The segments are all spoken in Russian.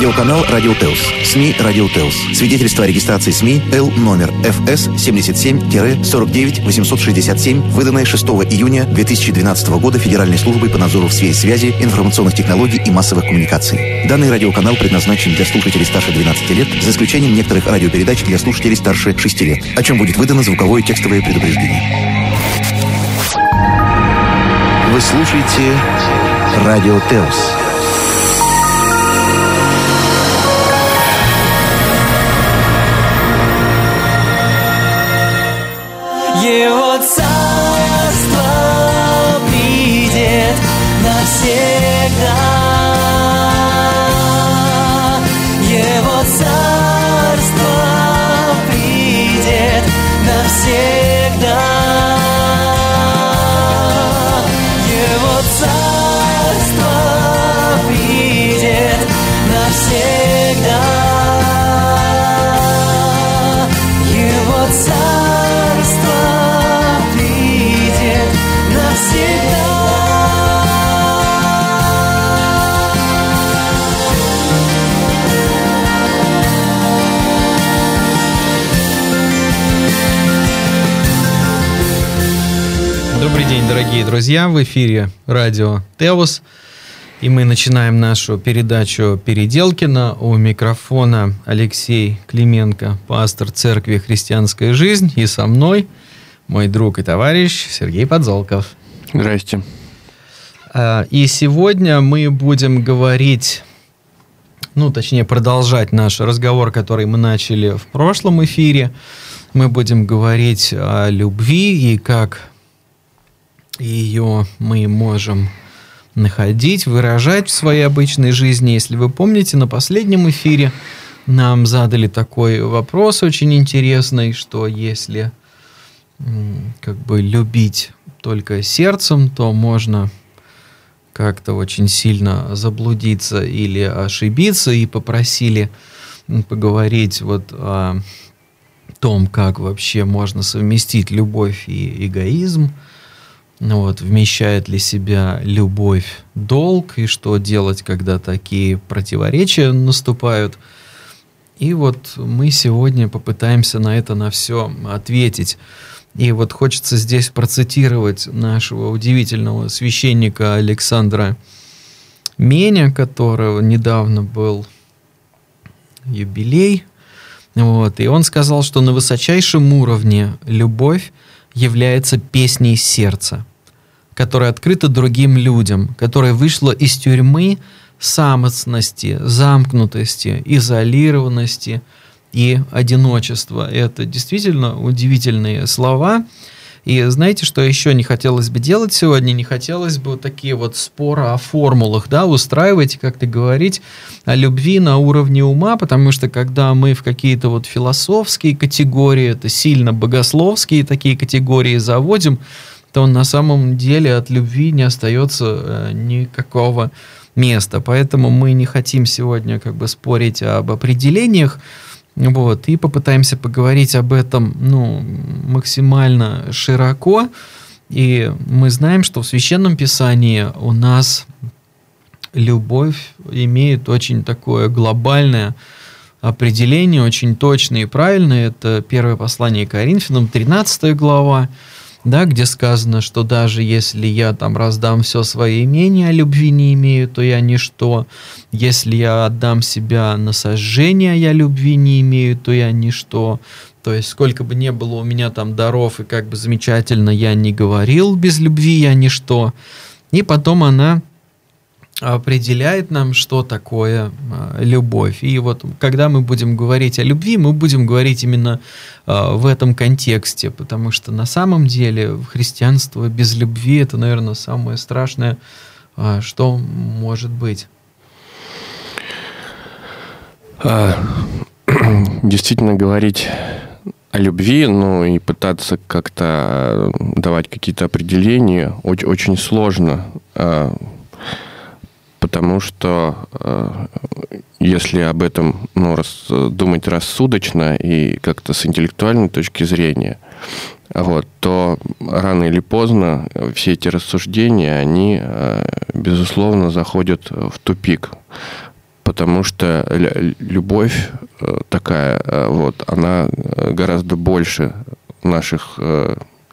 Радиоканал «Радио Телс». СМИ «Радио Телс». Свидетельство о регистрации СМИ Л номер ФС 77-49 867, выданное 6 июня 2012 года Федеральной службой по надзору в сфере связи, информационных технологий и массовых коммуникаций. Данный радиоканал предназначен для слушателей старше 12 лет, за исключением некоторых радиопередач для слушателей старше 6 лет, о чем будет выдано звуковое текстовое предупреждение. Вы слушаете «Радио Телс». Его царство дорогие друзья! В эфире радио Теос. И мы начинаем нашу передачу Переделкина. У микрофона Алексей Клименко, пастор церкви «Христианская жизнь». И со мной мой друг и товарищ Сергей Подзолков. Здрасте. А, И сегодня мы будем говорить, ну, точнее, продолжать наш разговор, который мы начали в прошлом эфире. Мы будем говорить о любви и как ее мы можем находить, выражать в своей обычной жизни. Если вы помните, на последнем эфире нам задали такой вопрос очень интересный, что если как бы любить только сердцем, то можно как-то очень сильно заблудиться или ошибиться, и попросили поговорить вот о том, как вообще можно совместить любовь и эгоизм, вот, вмещает ли себя любовь долг, и что делать, когда такие противоречия наступают. И вот мы сегодня попытаемся на это на все ответить. И вот хочется здесь процитировать нашего удивительного священника Александра Меня, которого недавно был юбилей. Вот, и он сказал, что на высочайшем уровне любовь является песней сердца, которая открыта другим людям, которая вышла из тюрьмы самостности, замкнутости, изолированности и одиночества. Это действительно удивительные слова. И знаете, что еще не хотелось бы делать сегодня? Не хотелось бы такие вот споры о формулах, да, устраивать, как-то говорить о любви на уровне ума, потому что когда мы в какие-то вот философские категории, это сильно богословские такие категории заводим, то на самом деле от любви не остается э, никакого места. Поэтому мы не хотим сегодня как бы спорить об определениях, вот, и попытаемся поговорить об этом ну, максимально широко. И мы знаем, что в Священном Писании у нас любовь имеет очень такое глобальное определение, очень точное и правильное. Это первое послание Коринфянам, 13 глава, да, где сказано, что даже если я там раздам все свое имение, а любви не имею, то я ничто. Если я отдам себя на сожжение, а я любви не имею, то я ничто. То есть сколько бы не было у меня там даров и как бы замечательно я не говорил, без любви я ничто. И потом она определяет нам, что такое э, любовь. И вот когда мы будем говорить о любви, мы будем говорить именно э, в этом контексте, потому что на самом деле христианство без любви это, наверное, самое страшное, э, что может быть. А, действительно говорить о любви, ну и пытаться как-то давать какие-то определения очень, очень сложно, а, потому что а, если об этом ну, рас, думать рассудочно и как-то с интеллектуальной точки зрения, вот, то рано или поздно все эти рассуждения, они, безусловно, заходят в тупик. потому что любовь такая, вот, она гораздо больше наших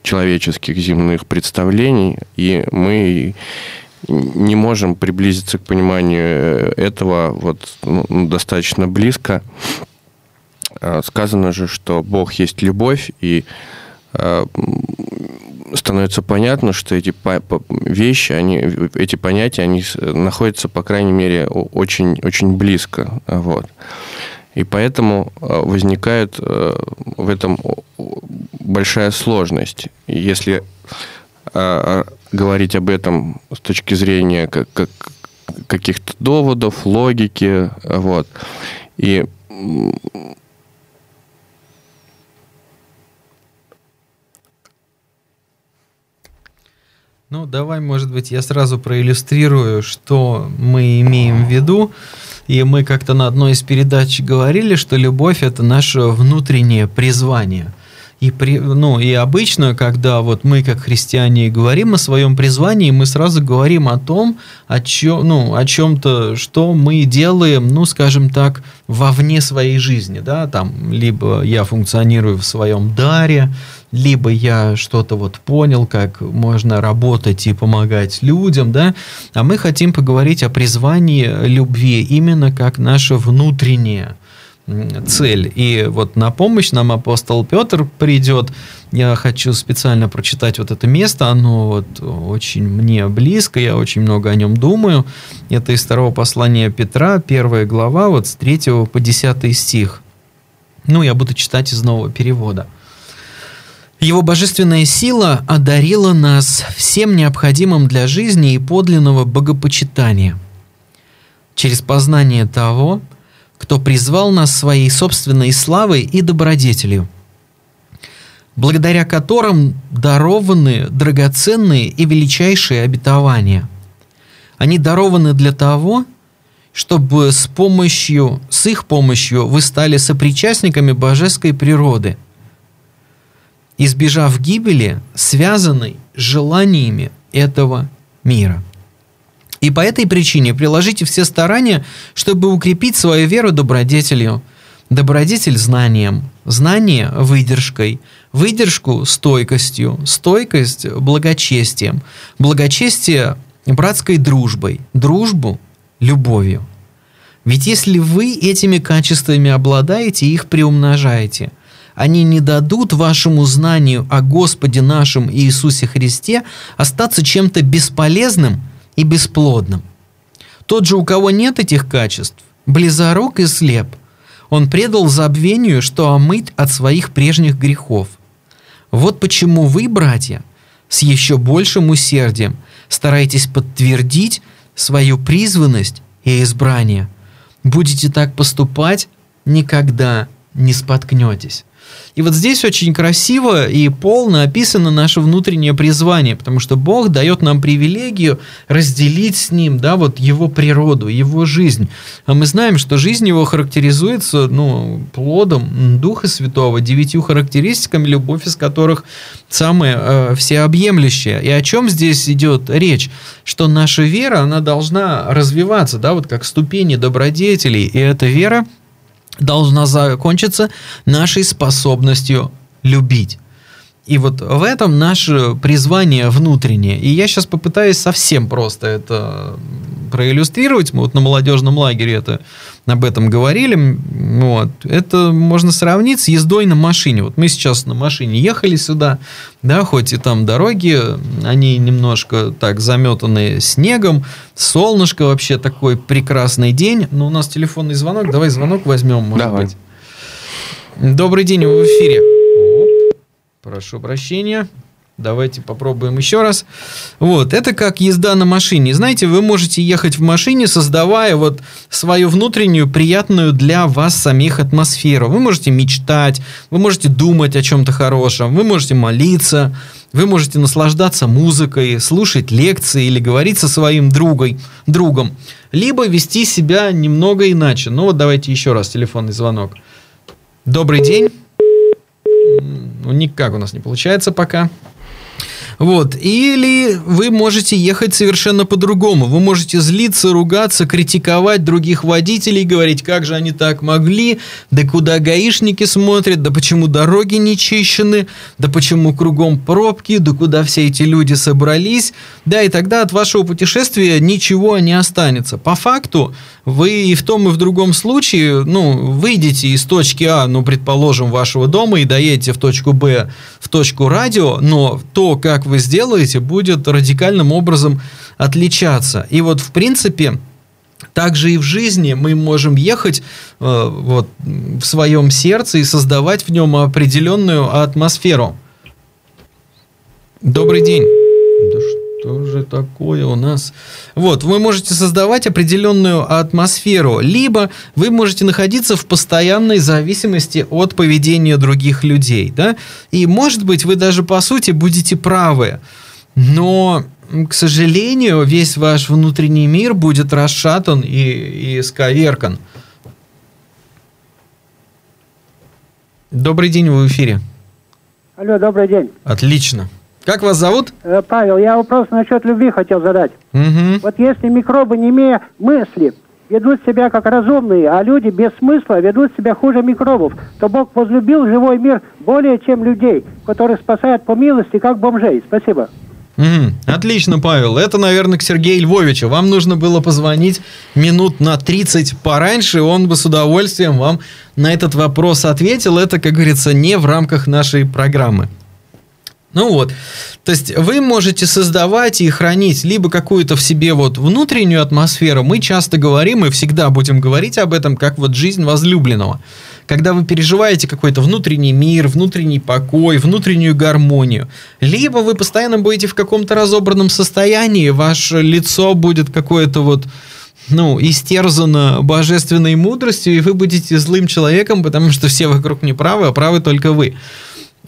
человеческих земных представлений, и мы не можем приблизиться к пониманию этого вот ну, достаточно близко. А, сказано же, что Бог есть любовь, и а, становится понятно, что эти вещи, они, эти понятия, они находятся, по крайней мере, очень, очень близко. Вот. И поэтому а, возникает в этом большая сложность. Если говорить об этом с точки зрения как, как, каких-то доводов, логики, вот. И Ну, давай, может быть, я сразу проиллюстрирую, что мы имеем в виду. И мы как-то на одной из передач говорили, что любовь это наше внутреннее призвание. И, при, ну, и обычно, когда вот мы, как христиане, говорим о своем призвании, мы сразу говорим о том, о, чем, ну, о чем-то, что мы делаем, ну, скажем так, вовне своей жизни. Да? Там, либо я функционирую в своем даре, либо я что-то вот понял, как можно работать и помогать людям, да, а мы хотим поговорить о призвании любви именно как наше внутреннее цель. И вот на помощь нам апостол Петр придет. Я хочу специально прочитать вот это место. Оно вот очень мне близко, я очень много о нем думаю. Это из второго послания Петра, первая глава, вот с 3 по 10 стих. Ну, я буду читать из нового перевода. Его божественная сила одарила нас всем необходимым для жизни и подлинного богопочитания. Через познание того, кто призвал нас своей собственной славой и добродетелью, благодаря которым дарованы драгоценные и величайшие обетования. Они дарованы для того, чтобы с помощью, с их помощью вы стали сопричастниками божеской природы, избежав гибели, связанной желаниями этого мира. И по этой причине приложите все старания, чтобы укрепить свою веру добродетелью. Добродетель знанием, знание выдержкой, выдержку стойкостью, стойкость благочестием, благочестие братской дружбой, дружбу любовью. Ведь если вы этими качествами обладаете и их приумножаете, они не дадут вашему знанию о Господе нашем Иисусе Христе остаться чем-то бесполезным – и бесплодным. Тот же, у кого нет этих качеств, близорук и слеп, он предал забвению, что омыть от своих прежних грехов. Вот почему вы, братья, с еще большим усердием стараетесь подтвердить свою призванность и избрание. Будете так поступать, никогда не споткнетесь. И вот здесь очень красиво и полно описано наше внутреннее призвание, потому что Бог дает нам привилегию разделить с Ним, да, вот Его природу, Его жизнь. А мы знаем, что жизнь Его характеризуется, ну, плодом Духа Святого, девятью характеристиками, любовь из которых самая э, всеобъемлющая. И о чем здесь идет речь? Что наша вера, она должна развиваться, да, вот как ступени добродетелей, и эта вера – должна закончиться нашей способностью любить. И вот в этом наше призвание внутреннее. И я сейчас попытаюсь совсем просто это проиллюстрировать. Мы вот на молодежном лагере это, об этом говорили. Вот. Это можно сравнить с ездой на машине. Вот мы сейчас на машине ехали сюда, да, хоть и там дороги, они немножко так заметаны снегом, солнышко вообще такой прекрасный день. Но у нас телефонный звонок. Давай звонок возьмем, может Давай. быть. Добрый день, вы в эфире. Прошу прощения. Давайте попробуем еще раз. Вот, это как езда на машине. Знаете, вы можете ехать в машине, создавая вот свою внутреннюю, приятную для вас самих атмосферу. Вы можете мечтать, вы можете думать о чем-то хорошем, вы можете молиться, вы можете наслаждаться музыкой, слушать лекции или говорить со своим другой, другом. Либо вести себя немного иначе. Ну вот давайте еще раз телефонный звонок. Добрый день. Ну, никак у нас не получается пока. Вот. Или вы можете ехать совершенно по-другому. Вы можете злиться, ругаться, критиковать других водителей, говорить, как же они так могли, да куда гаишники смотрят, да почему дороги не чищены, да почему кругом пробки, да куда все эти люди собрались. Да, и тогда от вашего путешествия ничего не останется. По факту, вы и в том, и в другом случае, ну, выйдете из точки А, ну, предположим, вашего дома и доедете в точку Б, в точку радио, но то, как вы сделаете, будет радикальным образом отличаться. И вот, в принципе, также и в жизни мы можем ехать э, вот, в своем сердце и создавать в нем определенную атмосферу. Добрый день. Что же такое у нас? Вот, вы можете создавать определенную атмосферу, либо вы можете находиться в постоянной зависимости от поведения других людей, да? И, может быть, вы даже по сути будете правы, но к сожалению, весь ваш внутренний мир будет расшатан и, и сковеркан. Добрый день, вы в эфире. Алло, добрый день. Отлично. Как вас зовут? Э, Павел, я вопрос насчет любви хотел задать. Угу. Вот если микробы, не имея мысли, ведут себя как разумные, а люди без смысла ведут себя хуже микробов, то Бог возлюбил живой мир более чем людей, которые спасают по милости, как бомжей. Спасибо. Мгм. Отлично, Павел. Это, наверное, к Сергею Львовичу. Вам нужно было позвонить минут на 30 пораньше, он бы с удовольствием вам на этот вопрос ответил. Это, как говорится, не в рамках нашей программы. Ну вот, то есть вы можете создавать и хранить либо какую-то в себе вот внутреннюю атмосферу. Мы часто говорим и всегда будем говорить об этом, как вот жизнь возлюбленного. Когда вы переживаете какой-то внутренний мир, внутренний покой, внутреннюю гармонию. Либо вы постоянно будете в каком-то разобранном состоянии, ваше лицо будет какое-то вот ну, истерзано божественной мудростью, и вы будете злым человеком, потому что все вокруг не правы, а правы только вы.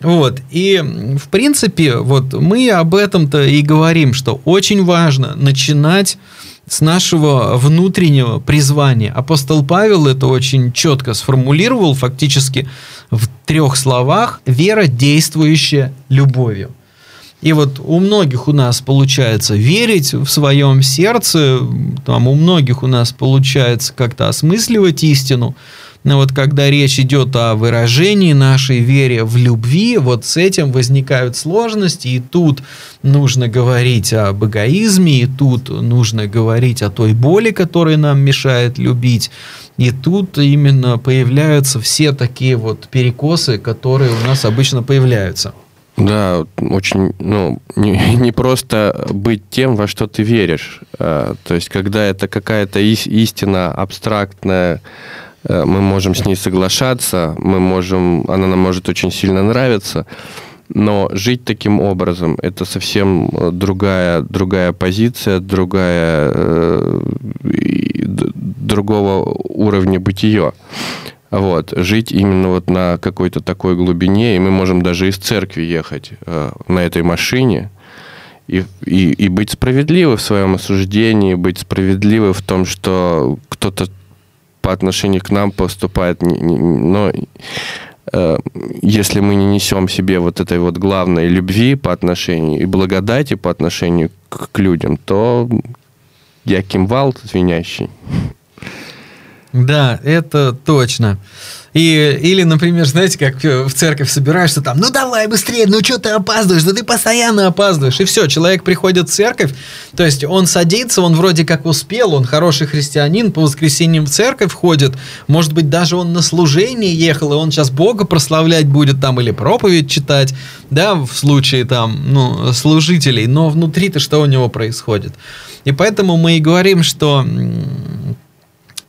Вот. И, в принципе, вот мы об этом-то и говорим, что очень важно начинать с нашего внутреннего призвания. Апостол Павел это очень четко сформулировал фактически в трех словах «вера, действующая любовью». И вот у многих у нас получается верить в своем сердце, там у многих у нас получается как-то осмысливать истину, но вот когда речь идет о выражении нашей вере в любви, вот с этим возникают сложности, и тут нужно говорить об эгоизме, и тут нужно говорить о той боли, которая нам мешает любить, и тут именно появляются все такие вот перекосы, которые у нас обычно появляются. Да, очень, ну, не, не просто быть тем, во что ты веришь. А, То есть, когда это какая-то ис- истина абстрактная, мы можем с ней соглашаться, мы можем, она нам может очень сильно нравиться, но жить таким образом это совсем э, другая, другая позиция, другая, э, другого уровня бытия. Вот, жить именно вот на какой-то такой глубине, и мы можем даже из церкви ехать э, на этой машине и, и, и быть справедливы в своем осуждении, быть справедливы в том, что кто-то по отношению к нам поступает, но э, если мы не несем себе вот этой вот главной любви по отношению и благодати по отношению к людям, то я кимвал звенящий. Да, это точно. И, или, например, знаете, как э, в церковь собираешься там, ну давай быстрее, ну что ты опаздываешь, да ты постоянно опаздываешь. И все, человек приходит в церковь, то есть он садится, он вроде как успел, он хороший христианин, по воскресеньям в церковь ходит, может быть, даже он на служение ехал, и он сейчас Бога прославлять будет там или проповедь читать, да, в случае там, ну, служителей, но внутри-то что у него происходит? И поэтому мы и говорим, что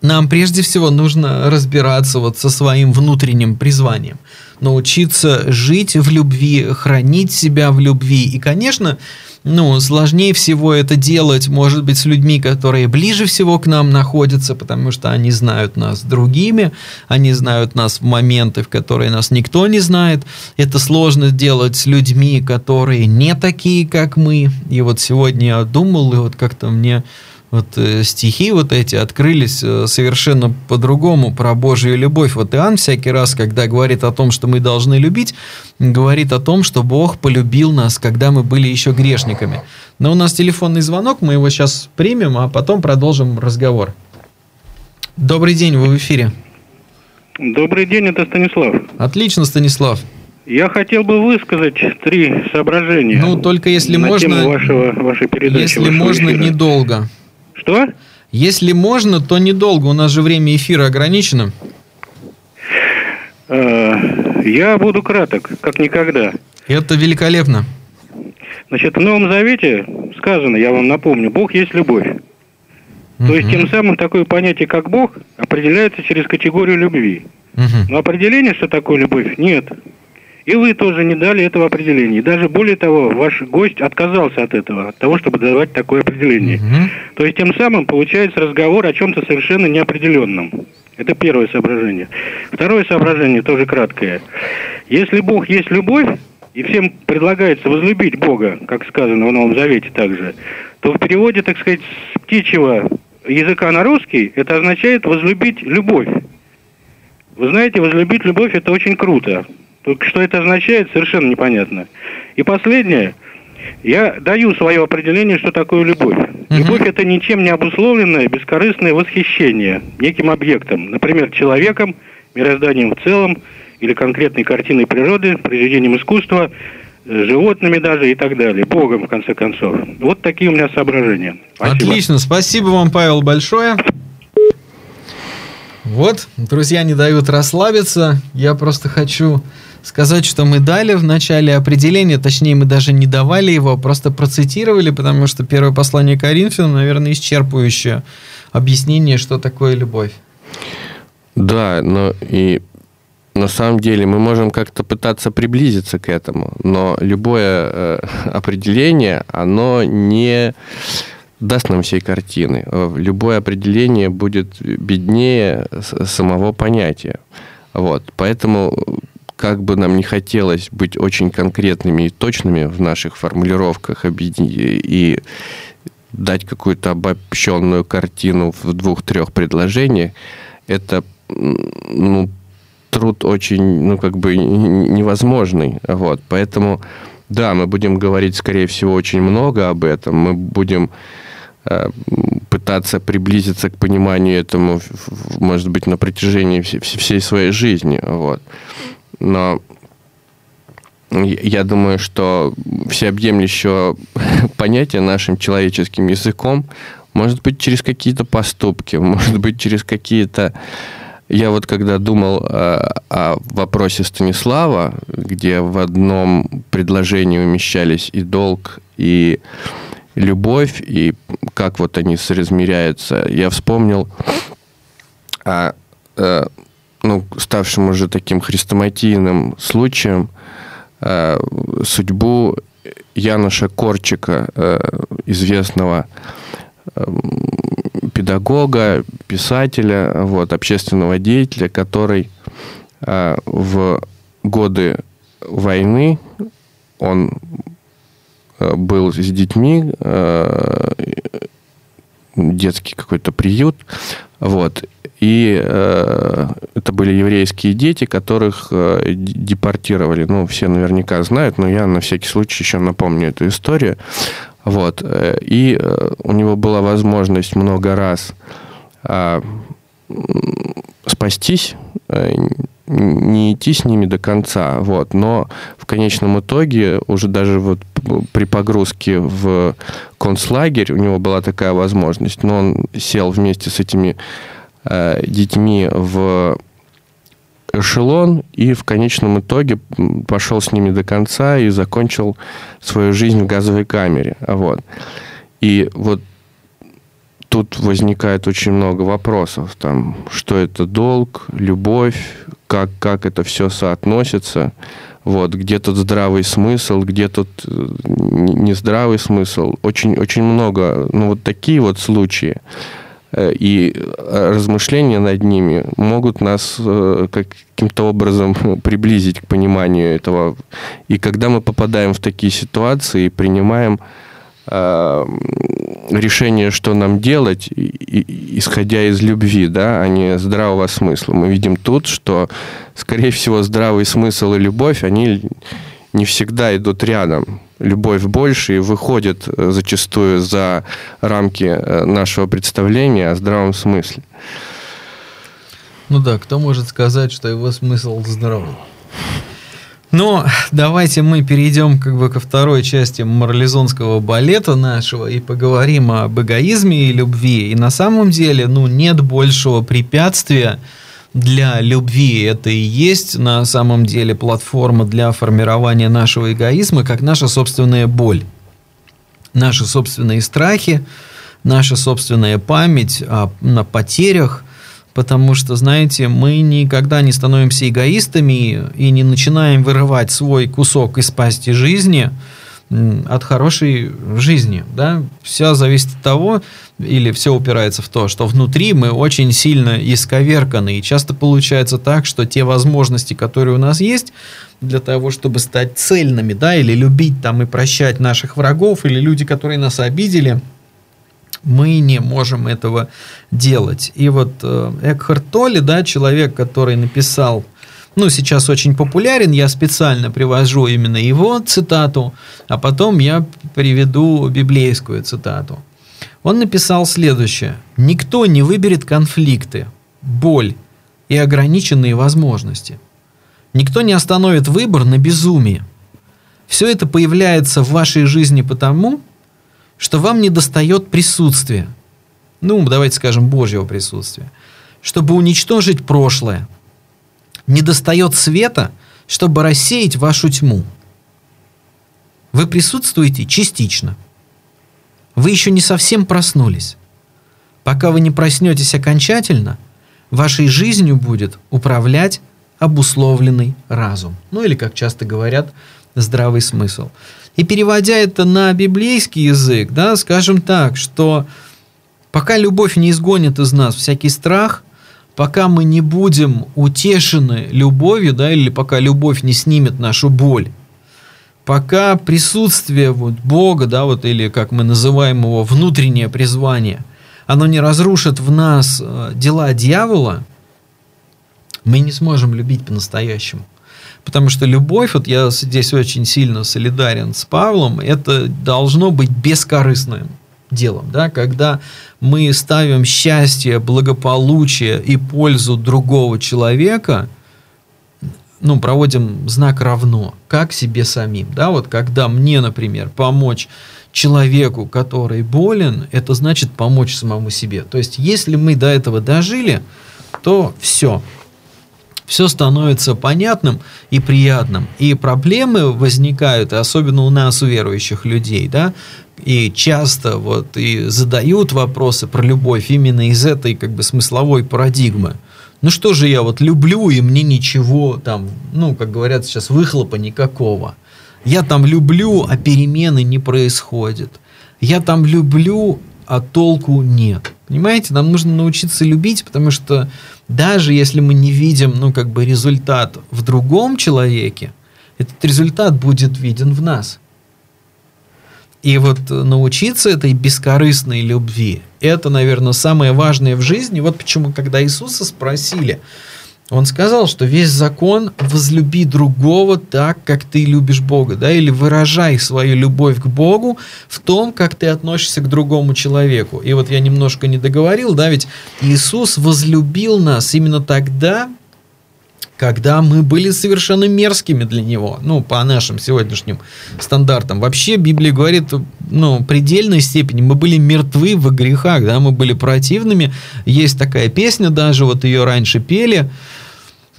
нам прежде всего нужно разбираться вот со своим внутренним призванием, научиться жить в любви, хранить себя в любви. И, конечно, ну, сложнее всего это делать, может быть, с людьми, которые ближе всего к нам находятся, потому что они знают нас другими, они знают нас в моменты, в которые нас никто не знает. Это сложно делать с людьми, которые не такие, как мы. И вот сегодня я думал, и вот как-то мне вот э, стихи вот эти открылись э, совершенно по-другому про Божью любовь. Вот Иоанн всякий раз, когда говорит о том, что мы должны любить, говорит о том, что Бог полюбил нас, когда мы были еще грешниками. Но у нас телефонный звонок, мы его сейчас примем, а потом продолжим разговор. Добрый день, вы в эфире. Добрый день, это Станислав. Отлично, Станислав. Я хотел бы высказать три соображения. Ну, только если на можно- тему вашего, вашей передачи. Если можно, эфира. недолго. Что? Если можно, то недолго. У нас же время эфира ограничено. Э, Я буду краток, как никогда. Это великолепно. Значит, в Новом Завете сказано, я вам напомню, Бог есть любовь. То есть, тем самым такое понятие, как Бог, определяется через категорию любви. Мгм. Но определения, что такое любовь, нет. И вы тоже не дали этого определения. И даже более того, ваш гость отказался от этого, от того, чтобы давать такое определение. Мгм. То есть тем самым получается разговор о чем-то совершенно неопределенном. Это первое соображение. Второе соображение тоже краткое. Если Бог есть любовь, и всем предлагается возлюбить Бога, как сказано в Новом Завете также, то в переводе, так сказать, с птичьего языка на русский это означает возлюбить любовь. Вы знаете, возлюбить любовь это очень круто. Только что это означает, совершенно непонятно. И последнее. Я даю свое определение, что такое любовь. Любовь это ничем не обусловленное бескорыстное восхищение неким объектом, например, человеком, мирозданием в целом, или конкретной картиной природы, произведением искусства, э, животными даже и так далее, Богом, в конце концов. Вот такие у меня соображения. Спасибо. Отлично, спасибо вам, Павел, большое. Вот, друзья не дают расслабиться. Я просто хочу сказать, что мы дали в начале определение, точнее, мы даже не давали его, а просто процитировали, потому что первое послание Коринфянам, наверное, исчерпывающее объяснение, что такое любовь. Да, но и на самом деле мы можем как-то пытаться приблизиться к этому, но любое э, определение, оно не даст нам всей картины. Любое определение будет беднее самого понятия. Вот. Поэтому, как бы нам не хотелось быть очень конкретными и точными в наших формулировках и дать какую-то обобщенную картину в двух-трех предложениях, это ну, труд очень, ну, как бы невозможный. Вот. Поэтому, да, мы будем говорить, скорее всего, очень много об этом. Мы будем э, пытаться приблизиться к пониманию этому, может быть, на протяжении вс- вс- всей своей жизни. Вот. Но я думаю, что всеобъемлющее понятие нашим человеческим языком может быть через какие-то поступки, может быть через какие-то... Я вот когда думал э, о вопросе Станислава, где в одном предложении умещались и долг, и любовь, и как вот они соразмеряются, я вспомнил о э, ну, ставшим уже таким хрестоматийным случаем э, судьбу Яноша Корчика, э, известного э, педагога, писателя, вот, общественного деятеля, который э, в годы войны он э, был с детьми, э, детский какой-то приют, вот, и э, это были еврейские дети, которых э, депортировали. Ну, все наверняка знают, но я на всякий случай еще напомню эту историю. Вот. э, И э, у него была возможность много раз м, спастись, э, не идти с ними до конца, вот, но в конечном итоге уже даже вот при погрузке в концлагерь у него была такая возможность, но он сел вместе с этими э, детьми в эшелон и в конечном итоге пошел с ними до конца и закончил свою жизнь в газовой камере. Вот. И вот тут возникает очень много вопросов. Там, что это долг, любовь, как, как это все соотносится. Вот, где тут здравый смысл, где тут э, нездравый смысл. Очень, очень много, ну, вот такие вот случаи. Э, И размышления над ними могут нас э, каким-то образом приблизить к пониманию этого. И когда мы попадаем в такие ситуации, принимаем э, решение, что нам делать, исходя из любви, да, а не здравого смысла. Мы видим тут, что, скорее всего, здравый смысл и любовь, они не всегда идут рядом. Любовь больше и выходит э, зачастую за рамки э, нашего представления о здравом смысле. Ну да, кто может сказать, что его смысл здравый? Но давайте мы перейдем как бы ко второй части морализонского балета нашего и поговорим об эгоизме и любви. И на самом деле, ну, нет большего препятствия для любви. Это и есть на самом деле платформа для формирования нашего эгоизма, как наша собственная боль. Наши собственные страхи, наша собственная память о, на потерях, потому что, знаете, мы никогда не становимся эгоистами и не начинаем вырывать свой кусок из пасти жизни от хорошей жизни, да, все зависит от того, или все упирается в то, что внутри мы очень сильно исковерканы, и часто получается так, что те возможности, которые у нас есть, для того, чтобы стать цельными, да, или любить там и прощать наших врагов, или люди, которые нас обидели, мы не можем этого делать. И вот э, Экхарт Толли, да, человек, который написал, ну, сейчас очень популярен, я специально привожу именно его цитату, а потом я приведу библейскую цитату. Он написал следующее. «Никто не выберет конфликты, боль и ограниченные возможности. Никто не остановит выбор на безумие. Все это появляется в вашей жизни потому, что вам не достает присутствия. Ну, давайте скажем, Божьего присутствия. Чтобы уничтожить прошлое. Не достает света, чтобы рассеять вашу тьму. Вы присутствуете частично. Вы еще не совсем проснулись. Пока вы не проснетесь окончательно, вашей жизнью будет управлять обусловленный разум. Ну или, как часто говорят, здравый смысл. И переводя это на библейский язык, да, скажем так, что пока любовь не изгонит из нас всякий страх, пока мы не будем утешены любовью, да, или пока любовь не снимет нашу боль, пока присутствие вот Бога, да, вот, или как мы называем его, внутреннее призвание, оно не разрушит в нас э, дела дьявола, мы не сможем любить по-настоящему. Потому что любовь, вот я здесь очень сильно солидарен с Павлом, это должно быть бескорыстным делом, да, когда мы ставим счастье, благополучие и пользу другого человека, ну, проводим знак равно, как себе самим, да, вот когда мне, например, помочь человеку, который болен, это значит помочь самому себе. То есть, если мы до этого дожили, то все, все становится понятным и приятным. И проблемы возникают, особенно у нас, у верующих людей, да, и часто вот и задают вопросы про любовь именно из этой как бы смысловой парадигмы. Ну что же я вот люблю, и мне ничего там, ну, как говорят сейчас, выхлопа никакого. Я там люблю, а перемены не происходят. Я там люблю, а толку нет. Понимаете, нам нужно научиться любить, потому что даже если мы не видим, ну, как бы результат в другом человеке, этот результат будет виден в нас. И вот научиться этой бескорыстной любви, это, наверное, самое важное в жизни. Вот почему, когда Иисуса спросили, он сказал, что весь закон возлюби другого так, как ты любишь Бога, да, или выражай свою любовь к Богу в том, как ты относишься к другому человеку. И вот я немножко не договорил, да, ведь Иисус возлюбил нас именно тогда, когда мы были совершенно мерзкими для него, ну, по нашим сегодняшним стандартам. Вообще Библия говорит, ну, предельной степени мы были мертвы в грехах, да, мы были противными. Есть такая песня даже, вот ее раньше пели,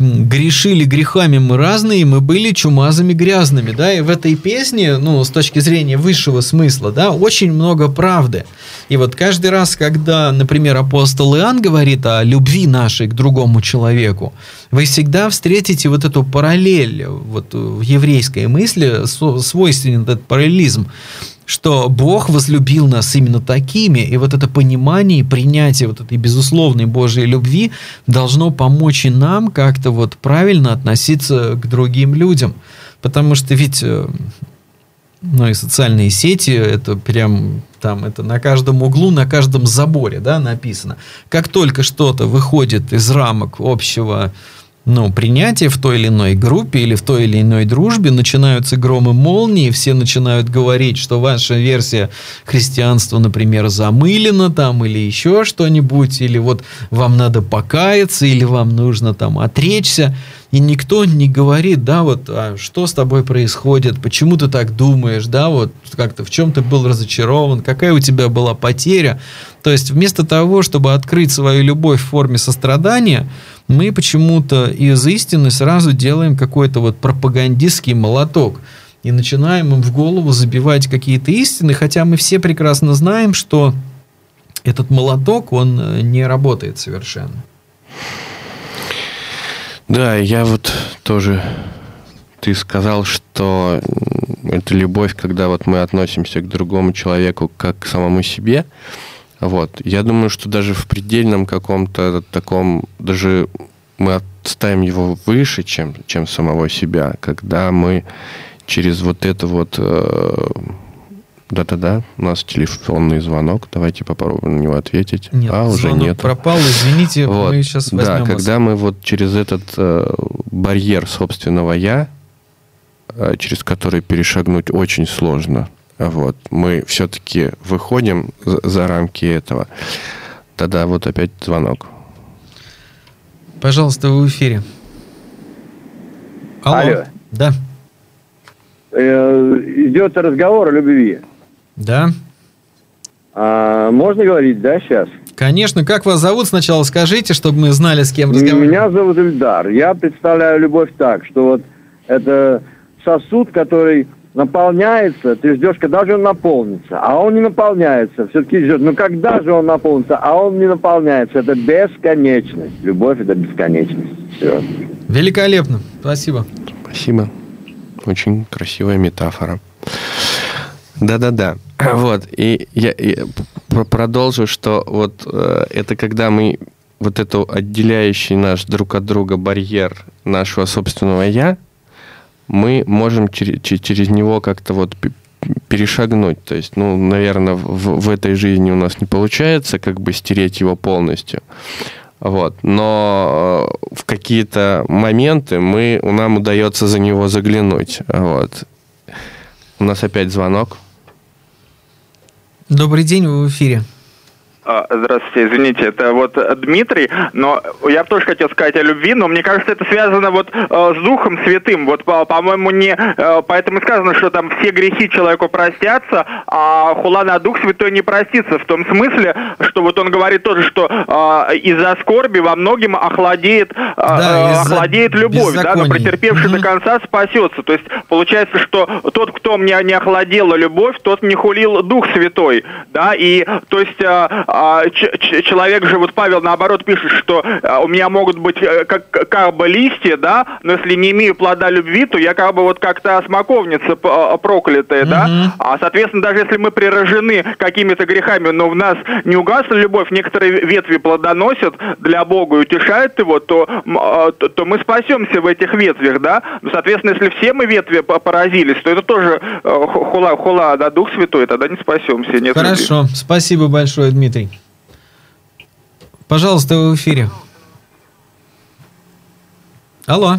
грешили грехами мы разные, мы были чумазами грязными, да, и в этой песне, ну, с точки зрения высшего смысла, да, очень много правды. И вот каждый раз, когда, например, апостол Иоанн говорит о любви нашей к другому человеку, вы всегда встретите вот эту параллель, вот в еврейской мысли свойственен этот параллелизм, что Бог возлюбил нас именно такими, и вот это понимание и принятие вот этой безусловной Божьей любви должно помочь и нам как-то вот правильно относиться к другим людям. Потому что ведь ну и социальные сети, это прям там, это на каждом углу, на каждом заборе, да, написано. Как только что-то выходит из рамок общего ну, принятие в той или иной группе или в той или иной дружбе, начинаются громы молнии, все начинают говорить, что ваша версия христианства, например, замылена там или еще что-нибудь, или вот вам надо покаяться, или вам нужно там отречься и никто не говорит, да, вот, а что с тобой происходит, почему ты так думаешь, да, вот, как-то в чем ты был разочарован, какая у тебя была потеря. То есть вместо того, чтобы открыть свою любовь в форме сострадания, мы почему-то из истины сразу делаем какой-то вот пропагандистский молоток и начинаем им в голову забивать какие-то истины, хотя мы все прекрасно знаем, что этот молоток, он э, не работает совершенно. Да, я вот тоже... Ты сказал, что это любовь, когда вот мы относимся к другому человеку как к самому себе. Вот. Я думаю, что даже в предельном каком-то таком, даже мы ставим его выше, чем, чем самого себя, когда мы через вот это вот э, да-да-да, у нас телефонный звонок. Давайте попробуем на него ответить. Нет, а, уже нет. пропал, извините, вот. мы сейчас возьмем Да, когда мы вот через этот э, барьер собственного «я», э, через который перешагнуть очень сложно, вот, мы все-таки выходим за, за рамки этого, тогда вот опять звонок. Пожалуйста, вы в эфире. Алло. Алло. Да. Э, идет разговор о любви. Да. А, можно говорить, да, сейчас? Конечно. Как вас зовут? Сначала скажите, чтобы мы знали, с кем разговариваем. Меня зовут Ильдар. Я представляю любовь так, что вот это сосуд, который наполняется, ты ждешь, когда же он наполнится, а он не наполняется, все-таки ждешь, ну когда же он наполнится, а он не наполняется, это бесконечность, любовь это бесконечность, все. Великолепно, спасибо. Спасибо, очень красивая метафора. Да-да-да. Вот. И я, я продолжу, что вот э, это когда мы вот это отделяющий наш друг от друга барьер нашего собственного я, мы можем через, через него как-то вот перешагнуть. То есть, ну, наверное, в, в этой жизни у нас не получается как бы стереть его полностью. Вот. Но э, в какие-то моменты мы, нам удается за него заглянуть. Вот. У нас опять звонок. Добрый день, вы в эфире. А, здравствуйте, извините, это вот Дмитрий, но я тоже хотел сказать о любви, но мне кажется, это связано вот э, с Духом Святым. Вот, по-моему, не э, поэтому сказано, что там все грехи человеку простятся, а хула на Дух Святой не простится. В том смысле, что вот он говорит тоже, что э, из-за скорби во многим охладеет, э, да, охладеет любовь, да, но претерпевший угу. до конца спасется. То есть получается, что тот, кто мне не охладела любовь, тот не хулил Дух Святой, да, и то есть а, человек же, вот Павел наоборот пишет, что а, у меня могут быть э, как, бы листья, да, но если не имею плода любви, то я как бы вот как-то смоковница а, проклятая, mm-hmm. да, а соответственно даже если мы прирожены какими-то грехами, но в нас не угасла любовь, некоторые ветви плодоносят для Бога и утешают его, то, то, то мы спасемся в этих ветвях, да, но, соответственно, если все мы ветви поразились, то это тоже э, хула, хула, да, Дух Святой, тогда не спасемся. Нет Хорошо, любви. спасибо большое, Дмитрий. Пожалуйста, вы в эфире. Алло.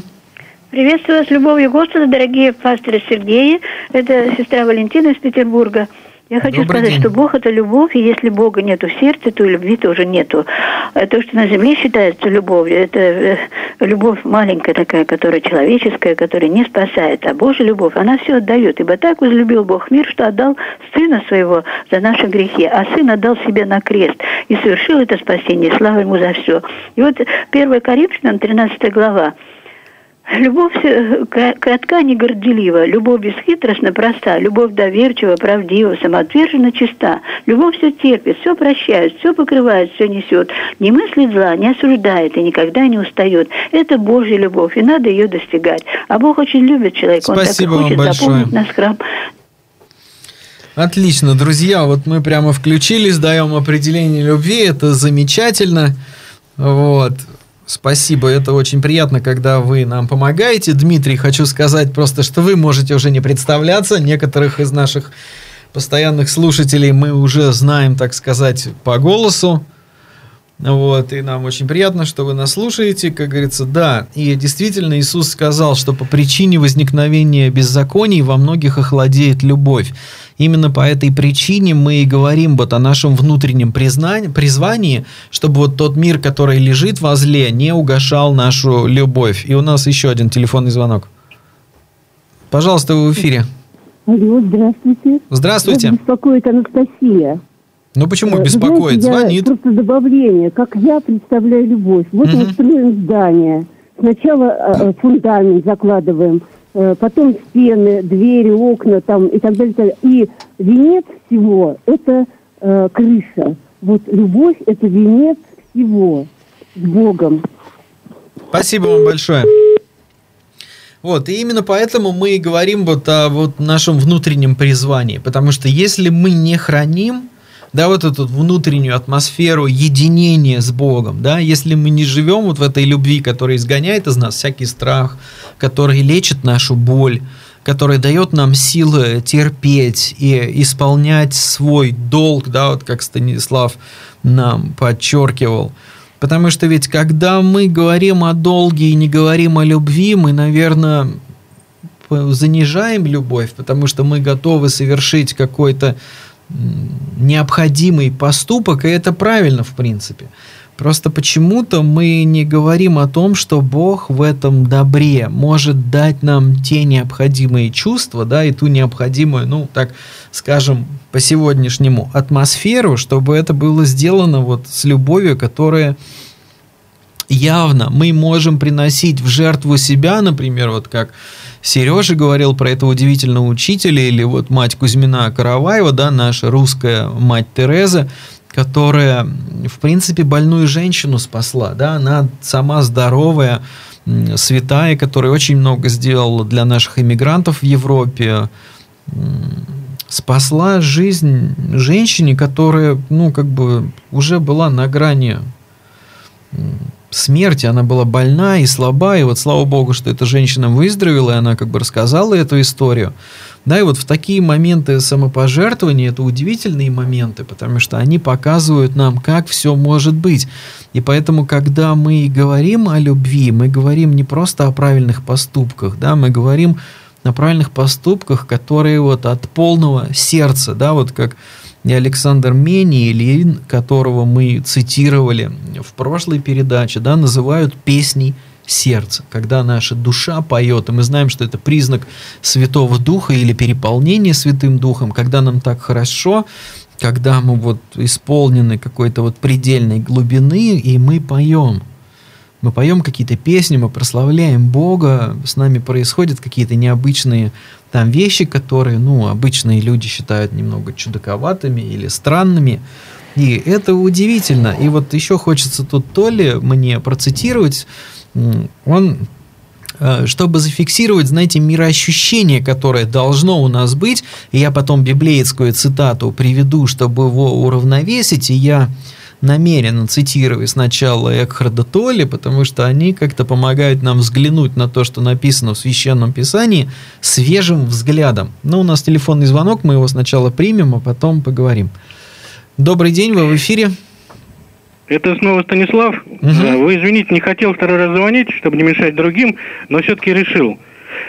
Приветствую вас, любовью Господа, дорогие пасторы Сергея. Это сестра Валентина из Петербурга. Я хочу Добрый сказать, день. что Бог это любовь, и если Бога нету в сердце, то и любви тоже нету. А то, что на земле считается любовью, это э, любовь маленькая такая, которая человеческая, которая не спасает. А Божья любовь, она все отдает. Ибо так возлюбил Бог мир, что отдал Сына Своего за наши грехи, а Сын отдал себе на крест и совершил это спасение. Слава Ему за все. И вот 1 Коринфянам, 13 глава, Любовь кратка, не горделива, любовь бесхитростно проста, любовь доверчива, правдива, самоотверженно чиста. Любовь все терпит, все прощает, все покрывает, все несет, не мыслит зла, не осуждает и никогда не устает. Это Божья любовь, и надо ее достигать. А Бог очень любит человека, Спасибо Он так хочет заполнить наш храм. Отлично, друзья, вот мы прямо включились, даем определение любви, это замечательно. Вот Спасибо, это очень приятно, когда вы нам помогаете. Дмитрий, хочу сказать просто, что вы можете уже не представляться. Некоторых из наших постоянных слушателей мы уже знаем, так сказать, по голосу. Вот, и нам очень приятно, что вы нас слушаете, как говорится, да. И действительно, Иисус сказал, что по причине возникновения беззаконий во многих охладеет любовь. Именно по этой причине мы и говорим вот о нашем внутреннем признании, призвании, чтобы вот тот мир, который лежит возле, не угошал нашу любовь. И у нас еще один телефонный звонок. Пожалуйста, вы в эфире. Алло, здравствуйте. Здравствуйте. Вас беспокоит Анастасия. Ну почему Э, беспокоит? знаете, Звонит. Просто добавление, как я представляю любовь. Вот Мгм. мы строим здание. Сначала э, э, фундамент закладываем, потом стены, двери, окна там и так далее. и так далее. И венец всего – это э, крыша. Вот любовь – это венец всего с Богом. Спасибо вам большое. Вот, и именно поэтому мы и говорим вот о вот нашем внутреннем призвании, потому что если мы не храним, да, вот эту внутреннюю атмосферу единения с Богом, да, если мы не живем вот в этой любви, которая изгоняет из нас всякий страх, который лечит нашу боль, который дает нам силы терпеть и исполнять свой долг, да, вот как Станислав нам подчеркивал, Потому что ведь когда мы говорим о долге и не говорим о любви, мы, наверное, занижаем любовь, потому что мы готовы совершить какой-то необходимый поступок, и это правильно, в принципе. Просто почему-то мы не говорим о том, что Бог в этом добре может дать нам те необходимые чувства, да, и ту необходимую, ну, так скажем, по сегодняшнему атмосферу, чтобы это было сделано вот с любовью, которая явно мы можем приносить в жертву себя, например, вот как Сережа говорил про этого удивительного учителя, или вот мать Кузьмина Караваева, да, наша русская мать Тереза, которая, в принципе, больную женщину спасла, да, она сама здоровая, святая, которая очень много сделала для наших иммигрантов в Европе, спасла жизнь женщине, которая, ну, как бы уже была на грани смерти, она была больна и слаба, и вот слава богу, что эта женщина выздоровела, и она как бы рассказала эту историю. Да, и вот в такие моменты самопожертвования, это удивительные моменты, потому что они показывают нам, как все может быть. И поэтому, когда мы говорим о любви, мы говорим не просто о правильных поступках, да, мы говорим о правильных поступках, которые вот от полного сердца, да, вот как и Александр Мени, Ильин, которого мы цитировали в прошлой передаче, да, называют песней сердца, когда наша душа поет, и мы знаем, что это признак Святого Духа или переполнения Святым Духом, когда нам так хорошо, когда мы вот исполнены какой-то вот предельной глубины, и мы поем. Мы поем какие-то песни, мы прославляем Бога, с нами происходят какие-то необычные там вещи, которые, ну, обычные люди считают немного чудаковатыми или странными. И это удивительно. И вот еще хочется тут то ли мне процитировать. Он э, чтобы зафиксировать, знаете, мироощущение, которое должно у нас быть, и я потом библейскую цитату приведу, чтобы его уравновесить, и я намеренно цитирую сначала Экхарда Толли, потому что они как-то помогают нам взглянуть на то, что написано в Священном Писании, свежим взглядом. Но у нас телефонный звонок, мы его сначала примем, а потом поговорим. Добрый день, вы в эфире. Это снова Станислав. Э, Вы извините, не хотел второй раз звонить, чтобы не мешать другим, но все-таки решил.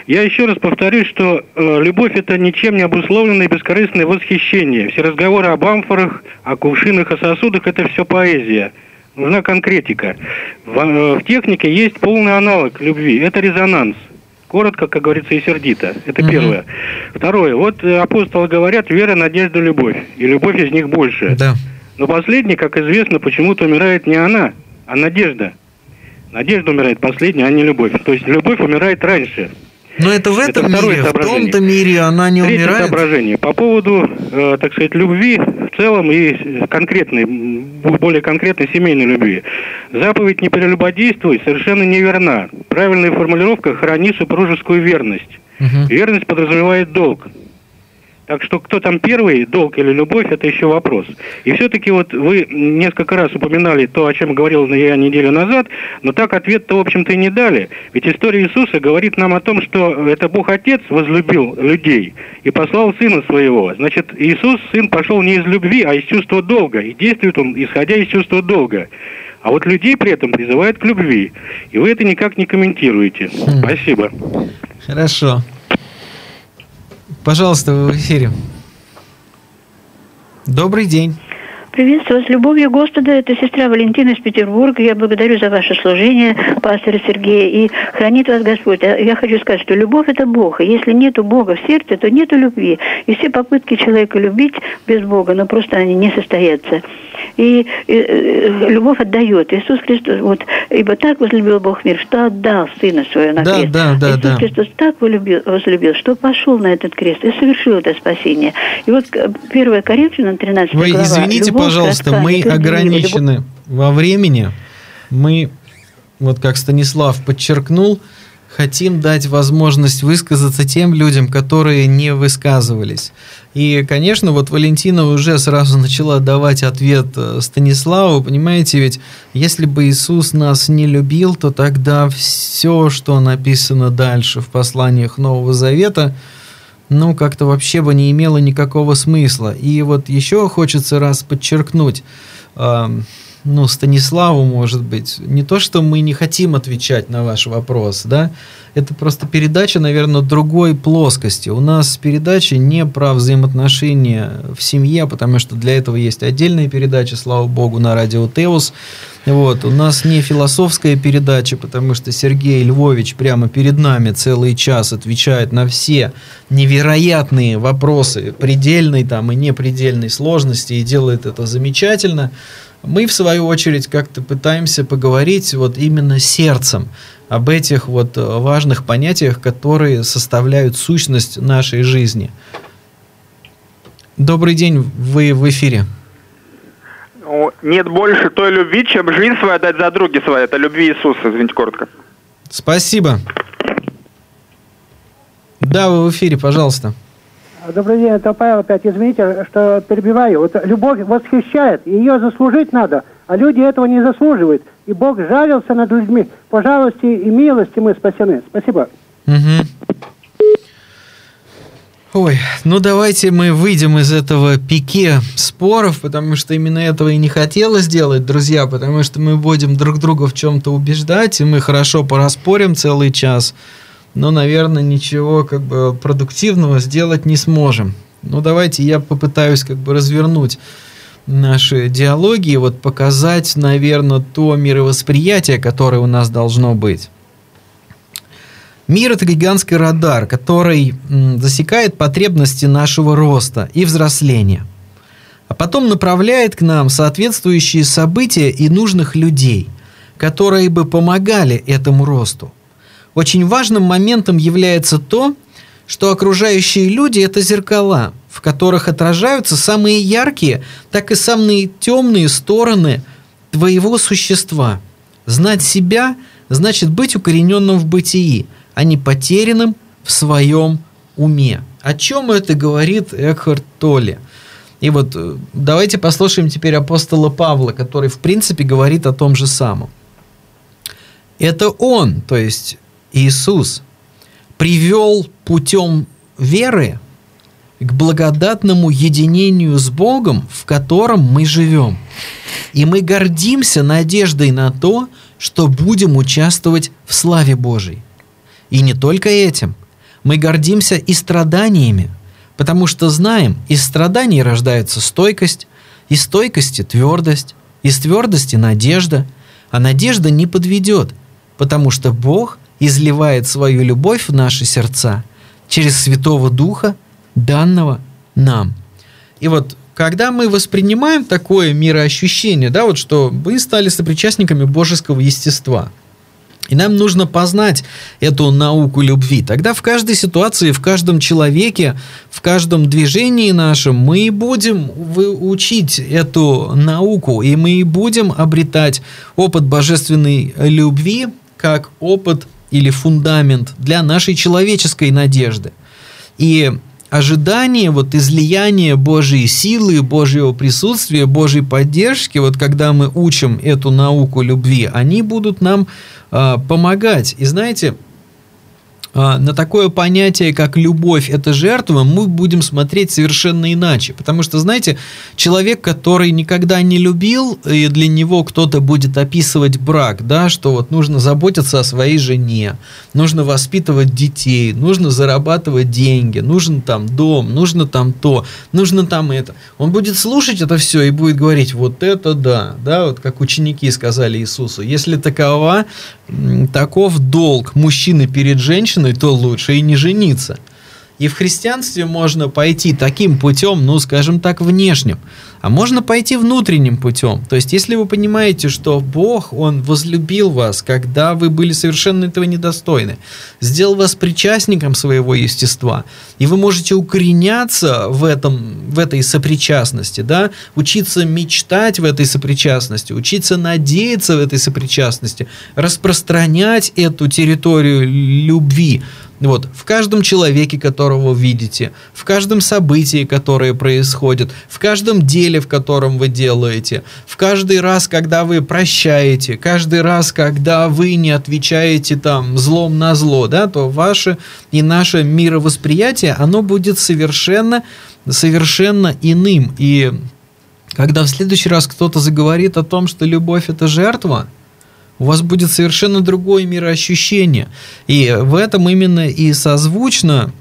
Я еще раз повторюсь, что э, любовь это ничем не обусловленное бескорыстное восхищение. Все разговоры об амфорах, о кувшинах, о сосудах это все поэзия. Нужна конкретика. В, э, в технике есть полный аналог любви. Это резонанс. Коротко, как говорится, и сердито. Это Мгм. первое. Второе. Вот э, апостолы говорят, вера, надежда, любовь. И любовь из них больше. Да. Но последний, как известно, почему-то умирает не она, а надежда. Надежда умирает последняя, а не любовь. То есть любовь умирает раньше. Но это в Это этом второе мире, в том-то мире она не Третье умирает. соображение. По поводу, э, так сказать, любви в целом и конкретной, более конкретной семейной любви. Заповедь «не прелюбодействуй» совершенно неверна. Правильная формулировка «храни супружескую верность». Мгм. Верность подразумевает долг. Так что кто там первый, долг или любовь, это еще вопрос. И все-таки вот вы несколько раз упоминали то, о чем говорил я неделю назад, но так ответ-то, в общем-то, и не дали. Ведь история Иисуса говорит нам о том, что это Бог Отец возлюбил людей и послал Сына Своего. Значит, Иисус, Сын, пошел не из любви, а из чувства долга. И действует Он, исходя из чувства долга. А вот людей при этом призывает к любви. И вы это никак не комментируете. Спасибо. Хорошо. Пожалуйста, вы в эфире. Добрый день. Приветствую вас любовью Господа. Это сестра Валентина из Петербурга. Я благодарю за ваше служение, пастора Сергея, и хранит вас Господь. А Я хочу сказать, что любовь – это Бог. И если нету Бога в сердце, то нету любви. И все попытки человека любить без Бога, ну просто они не состоятся. И, и, и любовь отдает. Иисус Христос, вот, ибо так возлюбил Бог мир, что отдал Сына Своего на Да, крест. да, да, Иисус да. Христос так возлюбил, возлюбил, что пошел на этот крест и совершил это спасение. И вот 1 Коринфянам 13 Вы глава. извините, «Любовь, пожалуйста, мы ограничены во времени. Мы, вот как Станислав подчеркнул, хотим дать возможность высказаться тем людям, которые не высказывались. И, конечно, вот Валентина уже сразу начала давать ответ э, Станиславу. Понимаете, ведь если бы Иисус нас не любил, то тогда все, что написано дальше в посланиях Нового Завета, ну, как-то вообще бы не имело никакого смысла. И вот еще хочется раз подчеркнуть, ну, Станиславу, может быть, не то, что мы не хотим отвечать на ваш вопрос, да, это просто передача, наверное, другой плоскости. У нас передача не про взаимоотношения в семье, потому что для этого есть отдельная передача, слава богу, на радио Теус. Вот. У нас не философская передача, потому что Сергей Львович прямо перед нами целый час отвечает на все невероятные вопросы предельной там и непредельной сложности и делает это замечательно. Мы, в свою очередь, как-то пытаемся поговорить вот именно сердцем об этих вот э, важных понятиях, которые составляют сущность нашей жизни. Добрый день, вы в эфире. Нет больше той любви, чем жизнь свою отдать за други свои. Это любви Иисуса, извините, коротко. Спасибо. Да, вы в эфире, пожалуйста. Добрый день, это Павел опять. Извините, что перебиваю. Вот любовь восхищает, ее заслужить надо, а люди этого не заслуживают. И Бог жалился над людьми. По и милости мы спасены. Спасибо. Мгм. Ой, ну давайте мы выйдем из этого пике споров, потому что именно этого и не хотелось делать, друзья, потому что мы будем друг друга в чем-то убеждать, и мы хорошо пораспорим целый час, но, наверное, ничего как бы продуктивного сделать не сможем. Ну давайте я попытаюсь как бы развернуть наши диалоги и вот показать, наверное, то мировосприятие, которое у нас должно быть. Мир это гигантский радар, который засекает потребности нашего роста и взросления, а потом направляет к нам соответствующие события и нужных людей, которые бы помогали этому росту. Очень важным моментом является то, что окружающие люди это зеркала, в которых отражаются самые яркие, так и самые темные стороны твоего существа. Знать себя значит быть укорененным в бытии, а не потерянным в своем уме. О чем это говорит Экхарт Толли? И вот э, давайте послушаем теперь апостола Павла, который в принципе говорит о том же самом. Это он, то есть Иисус, привел путем веры к благодатному единению с Богом, в котором мы живем. И мы гордимся надеждой на то, что будем участвовать в славе Божией. И не только этим. Мы гордимся и страданиями, потому что знаем, из страданий рождается стойкость, из стойкости твердость, из твердости надежда, а надежда не подведет, потому что Бог изливает свою любовь в наши сердца через Святого Духа, данного нам. И вот когда мы воспринимаем такое мироощущение, да, вот что мы стали сопричастниками божеского естества, и нам нужно познать эту науку любви. Тогда в каждой ситуации, в каждом человеке, в каждом движении нашем мы будем вы- учить эту науку, и мы будем обретать опыт божественной любви как опыт или фундамент для нашей человеческой надежды. И ожидание вот излияния Божьей силы, Божьего присутствия, Божьей поддержки, вот когда мы учим эту науку любви, они будут нам э, помогать. И знаете, на такое понятие, как любовь – это жертва, мы будем смотреть совершенно иначе. Потому что, знаете, человек, который никогда не любил, и для него кто-то будет описывать брак, да, что вот нужно заботиться о своей жене, нужно воспитывать детей, нужно зарабатывать деньги, нужен там дом, нужно там то, нужно там это. Он будет слушать это все и будет говорить, вот это да, да, вот как ученики сказали Иисусу, если такова, таков долг мужчины перед женщиной, то лучше и не жениться. И в христианстве можно пойти таким путем, ну, скажем так, внешним. А можно пойти внутренним путем. То есть, если вы понимаете, что Бог, Он возлюбил вас, когда вы были совершенно этого недостойны, сделал вас причастником своего естества, и вы можете укореняться в, этом, в этой сопричастности, да, учиться мечтать в этой сопричастности, учиться надеяться в этой сопричастности, распространять эту территорию любви, вот, в каждом человеке, которого видите, в каждом событии, которое происходит, в каждом деле, в котором вы делаете, в каждый раз, когда вы прощаете, каждый раз, когда вы не отвечаете там злом на зло, да, то ваше и наше мировосприятие, оно будет совершенно, совершенно иным. И когда в следующий раз кто-то заговорит о том, что любовь это жертва, у вас будет совершенно другое мироощущение. И в этом именно и созвучно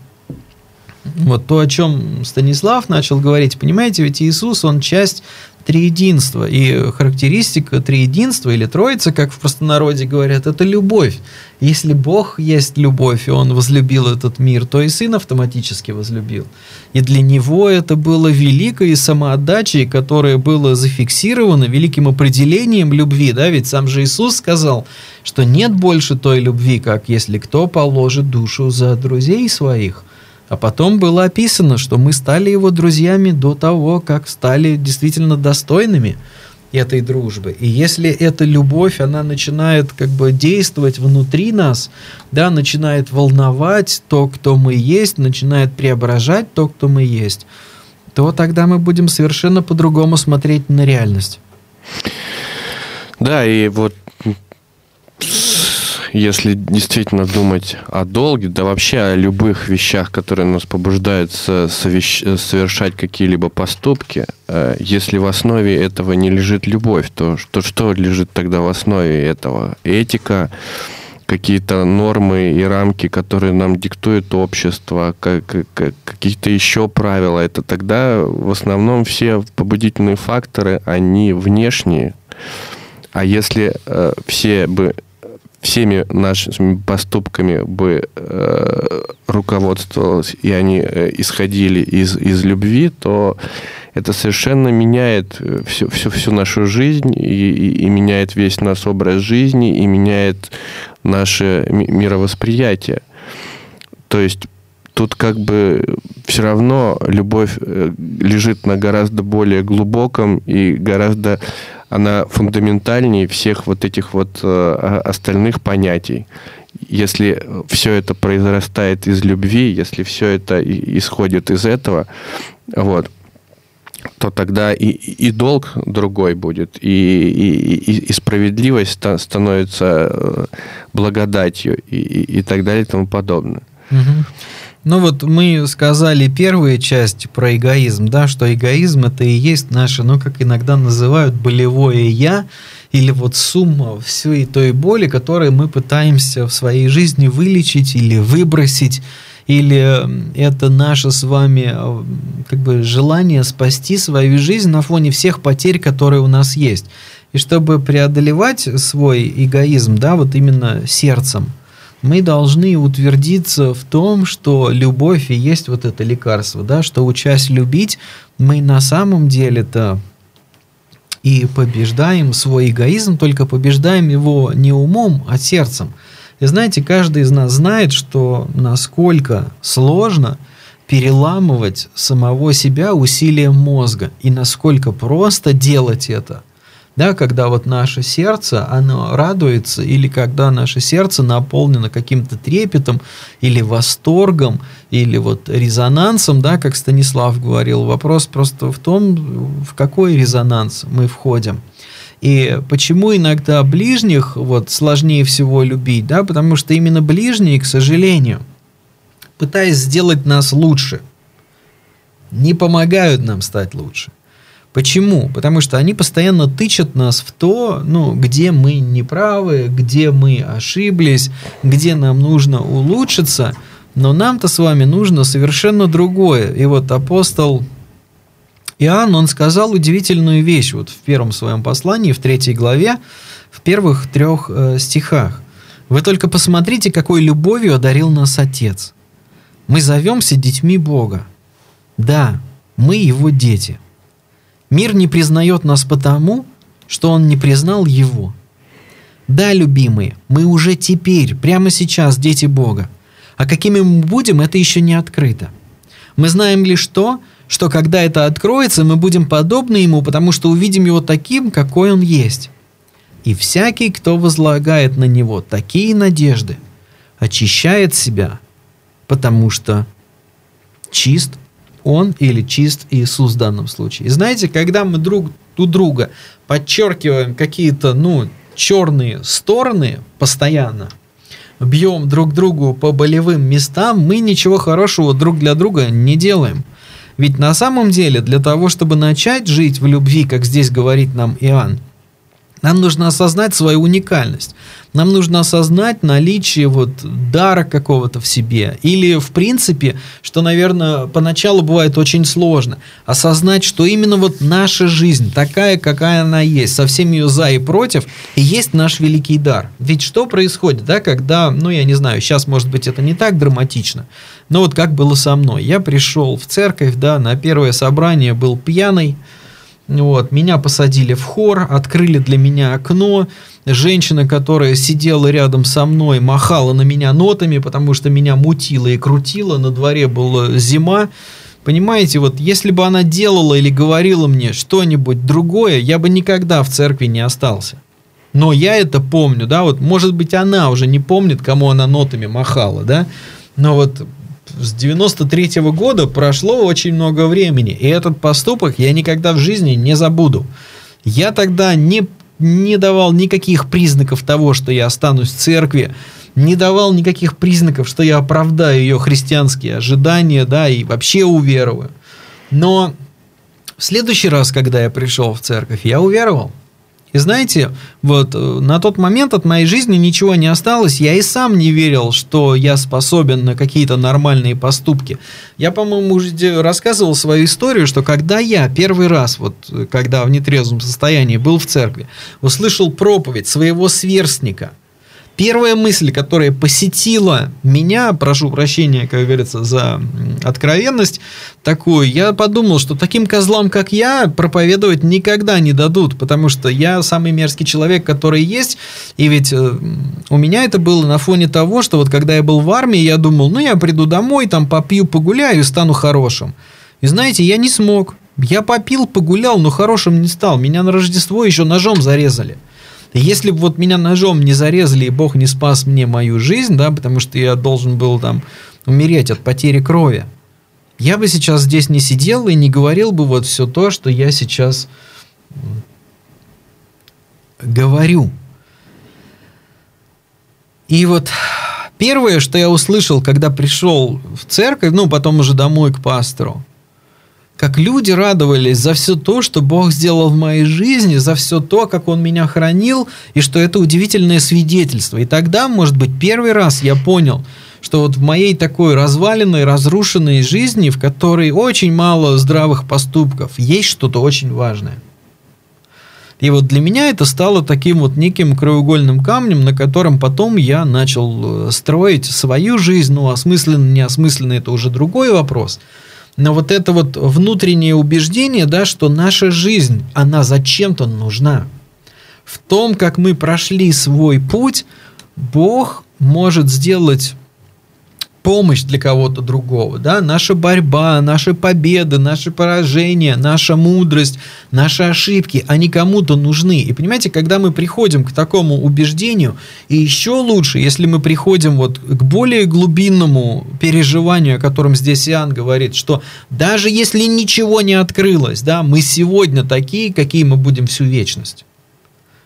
вот то, о чем Станислав начал говорить. Понимаете, ведь Иисус, он часть триединства. И характеристика триединства или троица, как в простонародье говорят, это любовь. Если Бог есть любовь, и Он возлюбил этот мир, то и Сын автоматически возлюбил. И для Него это было великой самоотдачей, которая была зафиксирована великим определением любви. Да? Ведь сам же Иисус сказал, что нет больше той любви, как если кто положит душу за друзей своих – а потом было описано, что мы стали его друзьями до того, как стали действительно достойными этой дружбы. И если эта любовь, она начинает как бы действовать внутри нас, да, начинает волновать то, кто мы есть, начинает преображать то, кто мы есть, то тогда мы будем совершенно по-другому смотреть на реальность. Да, и вот если действительно думать о долге, да вообще о любых вещах, которые нас побуждают совершать какие-либо поступки, э, если в основе этого не лежит любовь, то что, что лежит тогда в основе этого? Этика, какие-то нормы и рамки, которые нам диктует общество, как, как, какие-то еще правила. Это тогда в основном все побудительные факторы, они внешние. А если э, все бы всеми нашими поступками бы э, руководствовалась, и они э, исходили из, из любви, то это совершенно меняет всю, всю, всю нашу жизнь и, и, и меняет весь наш образ жизни, и меняет наше мировосприятие. То есть тут как бы все равно любовь э, лежит на гораздо более глубоком и гораздо она фундаментальнее всех вот этих вот э, остальных понятий. Если все это произрастает из любви, если все это исходит из этого, вот, то тогда и, и долг другой будет, и, и, и справедливость становится э, благодатью, и, и так далее и тому подобное. Угу. Ну вот мы сказали первую часть про эгоизм, да, что эгоизм это и есть наше, ну как иногда называют, болевое «я», или вот сумма всей той боли, которую мы пытаемся в своей жизни вылечить или выбросить, или это наше с вами э, как бы желание спасти свою жизнь на фоне всех потерь, которые у нас есть. И чтобы преодолевать свой эгоизм, да, вот именно сердцем – мы должны утвердиться в том, что любовь и есть вот это лекарство, да, что учась любить, мы на самом деле-то и побеждаем свой эгоизм, только побеждаем его не умом, а сердцем. И знаете, каждый из нас знает, что насколько сложно переламывать самого себя усилием мозга, и насколько просто делать это – да, когда вот наше сердце, оно радуется, или когда наше сердце наполнено каким-то трепетом, или восторгом, или вот резонансом, да, как Станислав говорил, вопрос просто в том, в какой резонанс мы входим. И почему иногда ближних вот сложнее всего любить, да, потому что именно ближние, к сожалению, пытаясь сделать нас лучше, не помогают нам стать лучше. Почему? Потому что они постоянно тычат нас в то, ну, где мы неправы, где мы ошиблись, где нам нужно улучшиться, но нам-то с вами нужно совершенно другое. И вот апостол Иоанн, он сказал удивительную вещь вот в первом своем послании, в третьей главе, в первых трех э, стихах. Вы только посмотрите, какой любовью одарил нас Отец. Мы зовемся детьми Бога. Да, мы его дети. Мир не признает нас потому, что он не признал его. Да, любимые, мы уже теперь, прямо сейчас, дети Бога. А какими мы будем, это еще не открыто. Мы знаем лишь то, что когда это откроется, мы будем подобны ему, потому что увидим его таким, какой он есть. И всякий, кто возлагает на него такие надежды, очищает себя, потому что чист он или чист Иисус в данном случае. И знаете, когда мы друг у друга подчеркиваем какие-то, ну, черные стороны постоянно, бьем друг другу по болевым местам, мы ничего хорошего друг для друга не делаем. Ведь на самом деле для того, чтобы начать жить в любви, как здесь говорит нам Иоанн, нам нужно осознать свою уникальность. Нам нужно осознать наличие вот дара какого-то в себе. Или, в принципе, что, наверное, поначалу бывает очень сложно, осознать, что именно вот наша жизнь, такая, какая она есть, со всеми ее за и против, и есть наш великий дар. Ведь что происходит, да, когда, ну, я не знаю, сейчас, может быть, это не так драматично, но вот как было со мной. Я пришел в церковь, да, на первое собрание был пьяный, вот, меня посадили в хор, открыли для меня окно. Женщина, которая сидела рядом со мной, махала на меня нотами, потому что меня мутило и крутило. На дворе была зима. Понимаете, вот если бы она делала или говорила мне что-нибудь другое, я бы никогда в церкви не остался. Но я это помню, да, вот может быть она уже не помнит, кому она нотами махала, да, но вот с 93 -го года прошло очень много времени, и этот поступок я никогда в жизни не забуду. Я тогда не, не давал никаких признаков того, что я останусь в церкви, не давал никаких признаков, что я оправдаю ее христианские ожидания, да, и вообще уверую. Но в следующий раз, когда я пришел в церковь, я уверовал. И знаете, вот э, на тот момент от моей жизни ничего не осталось. Я и сам не верил, что я способен на какие-то нормальные поступки. Я, по-моему, уже рассказывал свою историю, что когда я первый раз, вот когда в нетрезвом состоянии был в церкви, услышал проповедь своего сверстника – Первая мысль, которая посетила меня, прошу прощения, как говорится, за откровенность такую, я подумал, что таким козлам, как я, проповедовать никогда не дадут, потому что я самый мерзкий человек, который есть, и ведь э, у меня это было на фоне того, что вот когда я был в армии, я думал, ну я приду домой, там попью, погуляю и стану хорошим. И знаете, я не смог. Я попил, погулял, но хорошим не стал. Меня на Рождество еще ножом зарезали. Если бы вот меня ножом не зарезали, и Бог не спас мне мою жизнь, да, потому что я должен был там умереть от потери крови, я бы сейчас здесь не сидел и не говорил бы вот все то, что я сейчас говорю. И вот первое, что я услышал, когда пришел в церковь, ну, потом уже домой к пастору, как люди радовались за все то, что Бог сделал в моей жизни, за все то, как Он меня хранил, и что это удивительное свидетельство. И тогда, может быть, первый раз я понял, что вот в моей такой разваленной, разрушенной жизни, в которой очень мало здравых поступков, есть что-то очень важное. И вот для меня это стало таким вот неким краеугольным камнем, на котором потом я начал э, строить свою жизнь. Ну, осмысленно, неосмысленно, это уже другой вопрос – но вот это вот внутреннее убеждение, да, что наша жизнь, она зачем-то нужна. В том, как мы прошли свой путь, Бог может сделать помощь для кого-то другого, да, наша борьба, наши победы, наши поражения, наша мудрость, наши ошибки, они кому-то нужны. И понимаете, когда мы приходим к такому убеждению, и еще лучше, если мы приходим вот к более глубинному переживанию, о котором здесь Иоанн говорит, что даже если ничего не открылось, да, мы сегодня такие, какие мы будем всю вечность.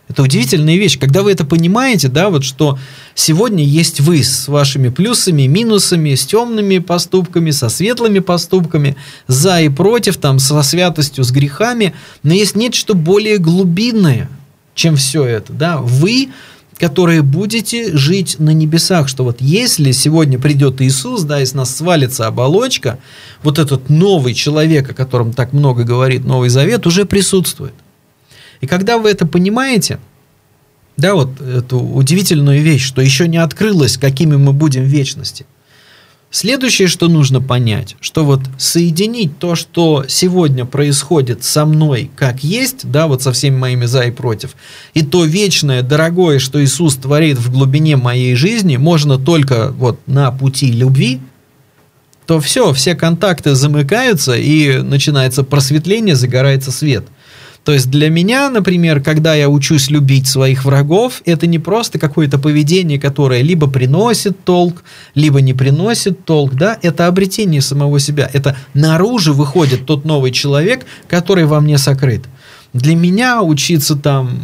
Это удивительная вещь. Когда вы это понимаете, да, вот что сегодня есть вы с вашими плюсами, минусами, с темными поступками, со светлыми поступками, за и против, там, со святостью, с грехами, но есть нечто более глубинное, чем все это, да. Вы которые будете жить на небесах, что вот если сегодня придет Иисус, да, и с нас свалится оболочка, вот этот новый человек, о котором так много говорит Новый Завет, уже присутствует. И когда вы это понимаете, да, вот эту удивительную вещь, что еще не открылось, какими мы будем в вечности. Следующее, что нужно понять, что вот соединить то, что сегодня происходит со мной как есть, да, вот со всеми моими за и против, и то вечное, дорогое, что Иисус творит в глубине моей жизни, можно только вот на пути любви, то все, все контакты замыкаются, и начинается просветление, загорается свет – то есть для меня, например, когда я учусь любить своих врагов, это не просто какое-то поведение, которое либо приносит толк, либо не приносит толк, да, это обретение самого себя. Это наружу выходит тот новый человек, который во мне сокрыт. Для меня учиться там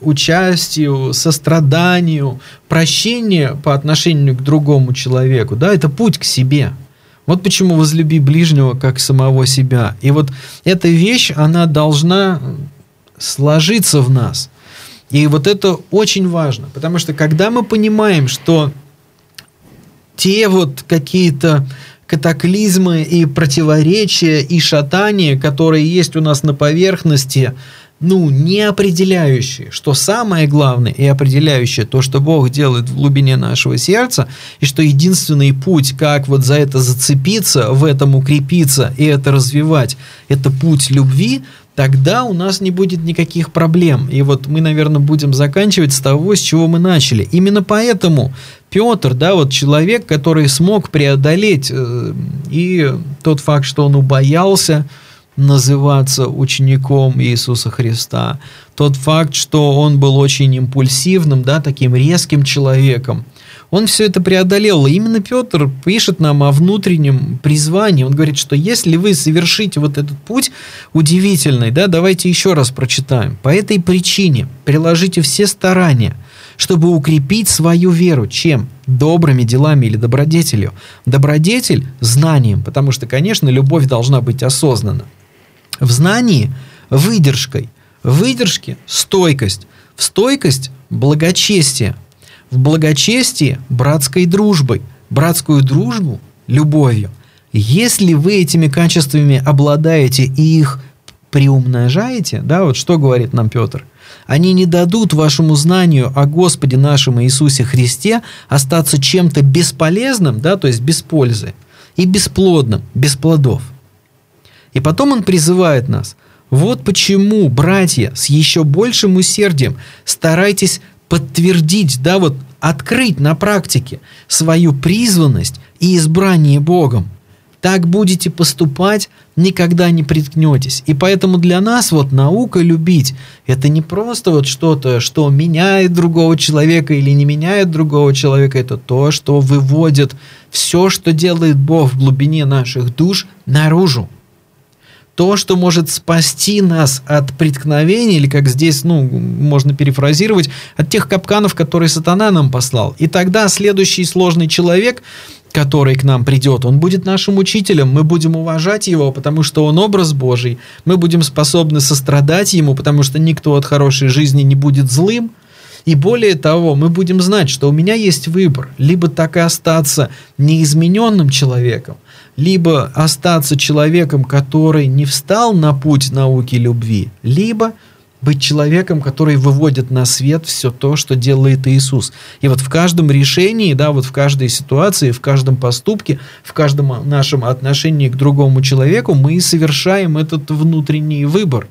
участию, состраданию, прощению по отношению к другому человеку, да, это путь к себе – вот почему возлюби ближнего как самого себя. И вот эта вещь, она должна сложиться в нас. И вот это очень важно, потому что когда мы понимаем, что те вот какие-то катаклизмы и противоречия и шатания, которые есть у нас на поверхности, ну, не определяющие, что самое главное и определяющее то, что Бог делает в глубине нашего сердца, и что единственный путь, как вот за это зацепиться, в этом укрепиться и это развивать, это путь любви, тогда у нас не будет никаких проблем. И вот мы, наверное, будем заканчивать с того, с чего мы начали. Именно поэтому Петр, да, вот человек, который смог преодолеть э, и тот факт, что он убоялся, называться учеником Иисуса Христа. Тот факт, что он был очень импульсивным, да, таким резким человеком, он все это преодолел. И именно Петр пишет нам о внутреннем призвании. Он говорит, что если вы совершите вот этот путь удивительный, да, давайте еще раз прочитаем. По этой причине приложите все старания, чтобы укрепить свою веру. Чем? Добрыми делами или добродетелью. Добродетель – знанием, потому что, конечно, любовь должна быть осознанна. В знании – выдержкой. В выдержке – стойкость. В стойкость – благочестие. В благочестии – братской дружбой. Братскую дружбу – любовью. Если вы этими качествами обладаете и их приумножаете, да, вот что говорит нам Петр, они не дадут вашему знанию о Господе нашем Иисусе Христе остаться чем-то бесполезным, да, то есть без пользы, и бесплодным, без плодов – и потом он призывает нас. Вот почему, братья, с еще большим усердием старайтесь подтвердить, да, вот открыть на практике свою призванность и избрание Богом. Так будете поступать, никогда не приткнетесь. И поэтому для нас вот наука любить – это не просто вот что-то, что меняет другого человека или не меняет другого человека. Это то, что выводит все, что делает Бог в глубине наших душ, наружу то, что может спасти нас от преткновений, или как здесь, ну, можно перефразировать, от тех капканов, которые сатана нам послал. И тогда следующий сложный человек, который к нам придет, он будет нашим учителем, мы будем уважать его, потому что он образ Божий, мы будем способны сострадать ему, потому что никто от хорошей жизни не будет злым, и более того, мы будем знать, что у меня есть выбор, либо так и остаться неизмененным человеком, либо остаться человеком, который не встал на путь науки любви, либо быть человеком, который выводит на свет все то, что делает Иисус. И вот в каждом решении, да, вот в каждой ситуации, в каждом поступке, в каждом нашем отношении к другому человеку мы совершаем этот внутренний выбор.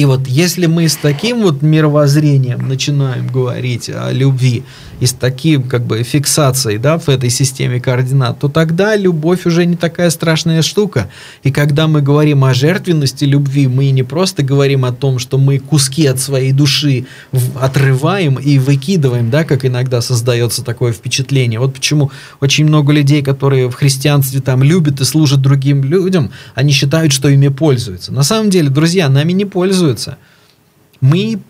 И вот если мы с таким вот мировоззрением начинаем говорить о любви, и с таким как бы фиксацией да, в этой системе координат, то тогда любовь уже не такая страшная штука. И когда мы говорим о жертвенности любви, мы не просто говорим о том, что мы куски от своей души отрываем и выкидываем, да, как иногда создается такое впечатление. Вот почему очень много людей, которые в христианстве там любят и служат другим людям, они считают, что ими пользуются. На самом деле, друзья, нами не пользуются. Мы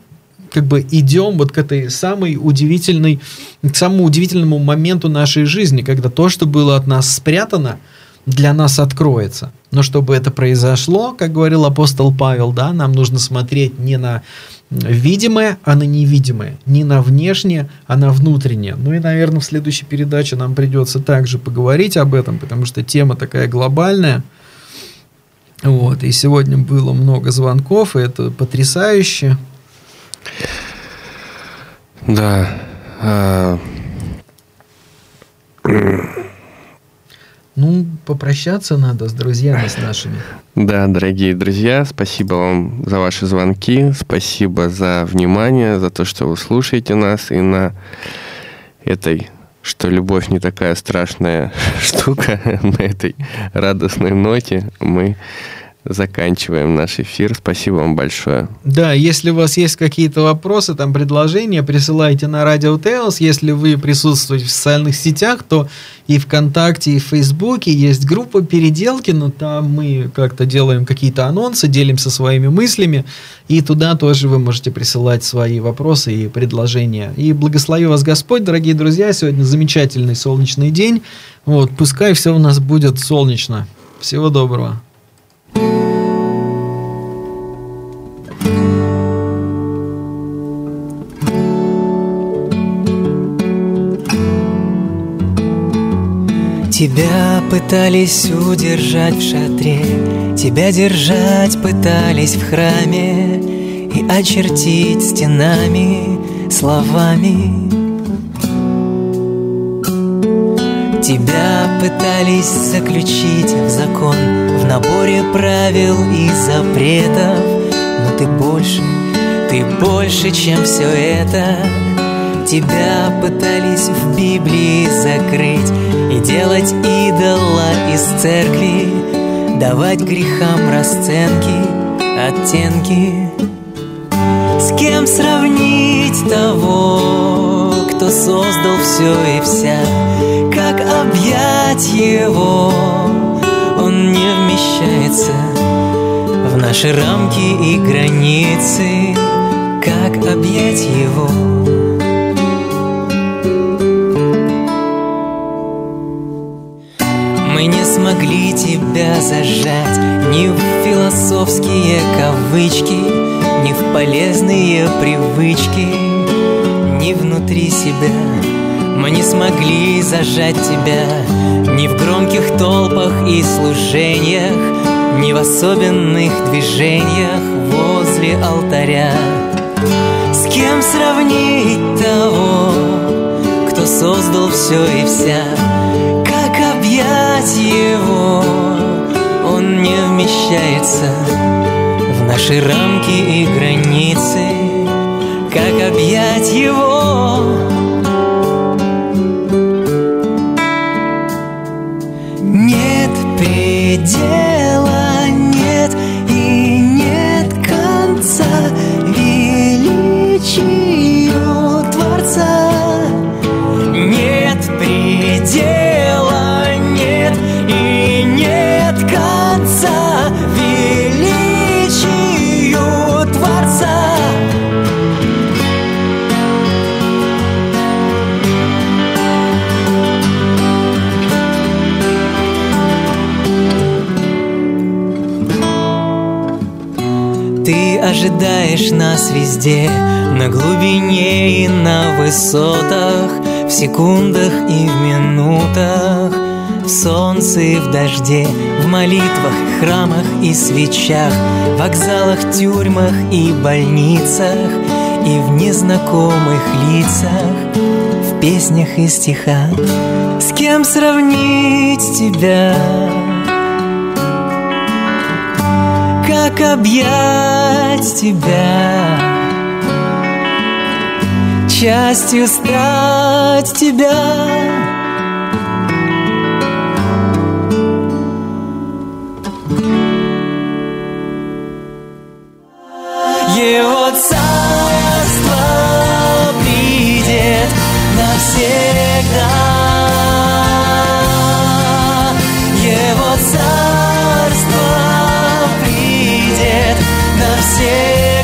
как бы идем вот к этой самой удивительной, к самому удивительному моменту нашей жизни, когда то, что было от нас спрятано, для нас откроется. Но чтобы это произошло, как говорил апостол Павел, да, нам нужно смотреть не на видимое, а на невидимое, не на внешнее, а на внутреннее. Ну и, наверное, в следующей передаче нам придется также поговорить об этом, потому что тема такая глобальная. Вот, и сегодня было много звонков, и это потрясающе. Да. А... Ну, попрощаться надо с друзьями, с нашими. Да, дорогие друзья, спасибо вам за ваши звонки, спасибо за внимание, за то, что вы слушаете нас и на этой что любовь не такая страшная штука. На этой радостной ноте мы заканчиваем наш эфир. Спасибо вам большое. Да, если у вас есть какие-то вопросы, там предложения, присылайте на Радио Tales. Если вы присутствуете в социальных сетях, то и ВКонтакте, и в Фейсбуке есть группа «Переделки», но там мы как-то делаем какие-то анонсы, делимся своими мыслями, и туда тоже вы можете присылать свои вопросы и предложения. И благослови вас Господь, дорогие друзья, сегодня замечательный солнечный день. Вот, пускай все у нас будет солнечно. Всего доброго. Тебя пытались удержать в шатре, Тебя держать пытались в храме И очертить стенами, словами Тебя пытались заключить в закон В наборе правил и запретов. Но ты больше, ты больше, чем все это. Тебя пытались в Библии закрыть И делать идола из церкви. Давать грехам расценки, оттенки. С кем сравнить того, кто создал все и вся объять его, он не вмещается В наши рамки и границы Как объять его. Смогли тебя зажать Ни в философские кавычки Ни в полезные привычки Ни внутри себя Мы не смогли зажать тебя Ни в громких толпах и служениях Ни в особенных движениях возле алтаря. С кем сравнить того, кто создал все и вся? Объять его? Он не вмещается в наши рамки и границы. Как объять его ожидаешь нас везде На глубине и на высотах В секундах и в минутах В солнце и в дожде В молитвах, храмах и свечах В вокзалах, тюрьмах и больницах И в незнакомых лицах В песнях и стихах С кем сравнить тебя? мог объять тебя Частью стать тебя Его царство придет навсегда. Его царство ответ на все